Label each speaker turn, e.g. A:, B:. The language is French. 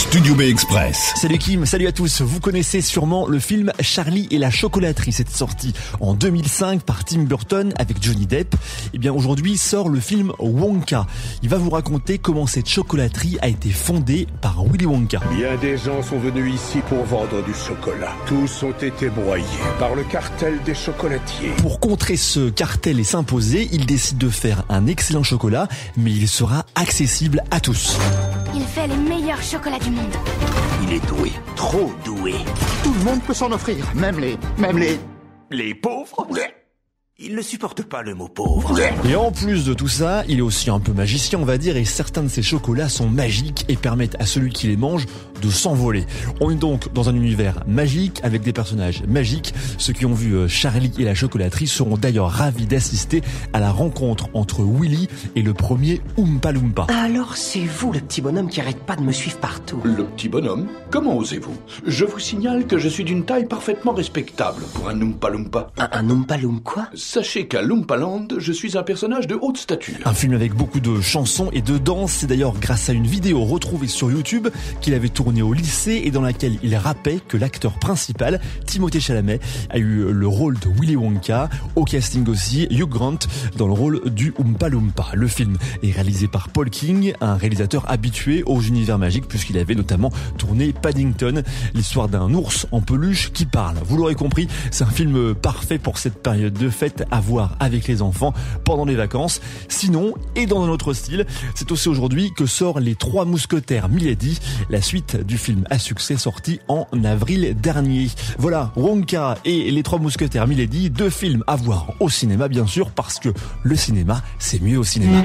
A: Studio B Express.
B: Salut Kim, salut à tous. Vous connaissez sûrement le film Charlie et la chocolaterie. C'est sorti en 2005 par Tim Burton avec Johnny Depp. Et eh bien aujourd'hui sort le film Wonka. Il va vous raconter comment cette chocolaterie a été fondée par Willy Wonka.
C: Bien des gens sont venus ici pour vendre du chocolat. Tous ont été broyés par le cartel des chocolatiers.
B: Pour contrer ce cartel et s'imposer, il décide de faire un excellent chocolat, mais il sera accessible à tous.
D: Il fait les meilleurs chocolats du monde.
E: Il est doué, trop doué.
F: Tout le monde peut s'en offrir, même les... même les...
E: Les pauvres il ne supporte pas le mot pauvre.
B: Et en plus de tout ça, il est aussi un peu magicien, on va dire, et certains de ces chocolats sont magiques et permettent à celui qui les mange de s'envoler. On est donc dans un univers magique avec des personnages magiques. Ceux qui ont vu euh, Charlie et la chocolaterie seront d'ailleurs ravis d'assister à la rencontre entre Willy et le premier Oompa Loompa.
G: Alors c'est vous le petit bonhomme qui arrête pas de me suivre partout.
H: Le petit bonhomme Comment osez-vous? Je vous signale que je suis d'une taille parfaitement respectable pour un Oompa Loompa.
G: Un, un Oompa Loom quoi?
H: Sachez qu'à Loompaland, je suis un personnage de haute stature.
B: Un film avec beaucoup de chansons et de danse. C'est d'ailleurs grâce à une vidéo retrouvée sur YouTube qu'il avait tournée au lycée et dans laquelle il rappait que l'acteur principal, Timothée Chalamet, a eu le rôle de Willy Wonka. Au casting aussi, Hugh Grant dans le rôle du Oompa Loompa. Le film est réalisé par Paul King, un réalisateur habitué aux univers magiques puisqu'il avait notamment tourné Paddington, l'histoire d'un ours en peluche qui parle. Vous l'aurez compris, c'est un film parfait pour cette période de fête à voir avec les enfants pendant les vacances. Sinon, et dans un autre style, c'est aussi aujourd'hui que sort Les Trois Mousquetaires Milady, la suite du film à succès sorti en avril dernier. Voilà, Wonka et Les Trois Mousquetaires Milady, deux films à voir au cinéma bien sûr, parce que le cinéma, c'est mieux au cinéma.